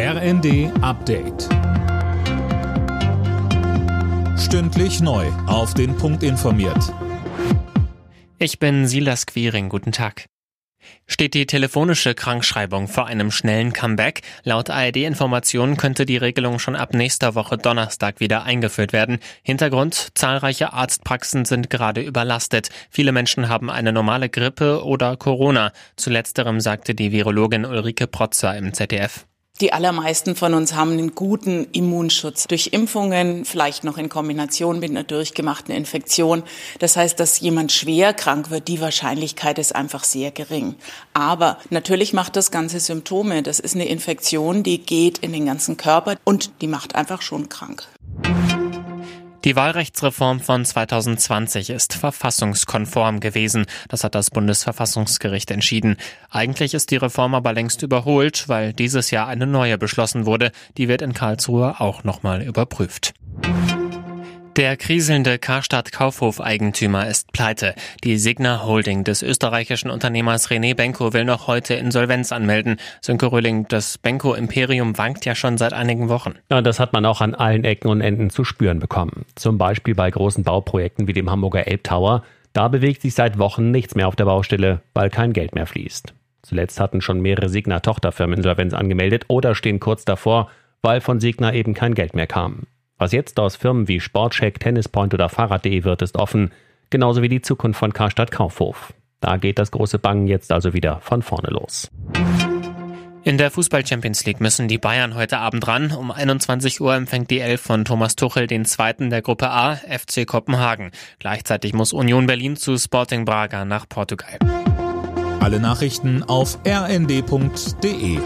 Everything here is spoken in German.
RND Update. Stündlich neu. Auf den Punkt informiert. Ich bin Silas Quiring. Guten Tag. Steht die telefonische Krankschreibung vor einem schnellen Comeback? Laut ARD-Informationen könnte die Regelung schon ab nächster Woche Donnerstag wieder eingeführt werden. Hintergrund, zahlreiche Arztpraxen sind gerade überlastet. Viele Menschen haben eine normale Grippe oder Corona. Zu letzterem sagte die Virologin Ulrike Protzer im ZDF. Die allermeisten von uns haben einen guten Immunschutz durch Impfungen, vielleicht noch in Kombination mit einer durchgemachten Infektion. Das heißt, dass jemand schwer krank wird, die Wahrscheinlichkeit ist einfach sehr gering. Aber natürlich macht das ganze Symptome. Das ist eine Infektion, die geht in den ganzen Körper und die macht einfach schon krank. Die Wahlrechtsreform von 2020 ist verfassungskonform gewesen. Das hat das Bundesverfassungsgericht entschieden. Eigentlich ist die Reform aber längst überholt, weil dieses Jahr eine neue beschlossen wurde. Die wird in Karlsruhe auch nochmal überprüft. Der kriselnde Karstadt Kaufhof-Eigentümer ist pleite. Die Signa Holding des österreichischen Unternehmers René Benko will noch heute Insolvenz anmelden. Sönke Röhling, das Benko Imperium wankt ja schon seit einigen Wochen. Ja, das hat man auch an allen Ecken und Enden zu spüren bekommen. Zum Beispiel bei großen Bauprojekten wie dem Hamburger Elbtower. Da bewegt sich seit Wochen nichts mehr auf der Baustelle, weil kein Geld mehr fließt. Zuletzt hatten schon mehrere Signa-Tochterfirmen Insolvenz angemeldet oder stehen kurz davor, weil von Signa eben kein Geld mehr kam. Was jetzt aus Firmen wie Sportcheck, Tennispoint oder Fahrrad.de wird, ist offen, genauso wie die Zukunft von Karstadt Kaufhof. Da geht das große Bangen jetzt also wieder von vorne los. In der Fußball Champions League müssen die Bayern heute Abend ran. Um 21 Uhr empfängt die Elf von Thomas Tuchel den zweiten der Gruppe A, FC Kopenhagen. Gleichzeitig muss Union Berlin zu Sporting Braga nach Portugal. Alle Nachrichten auf rnd.de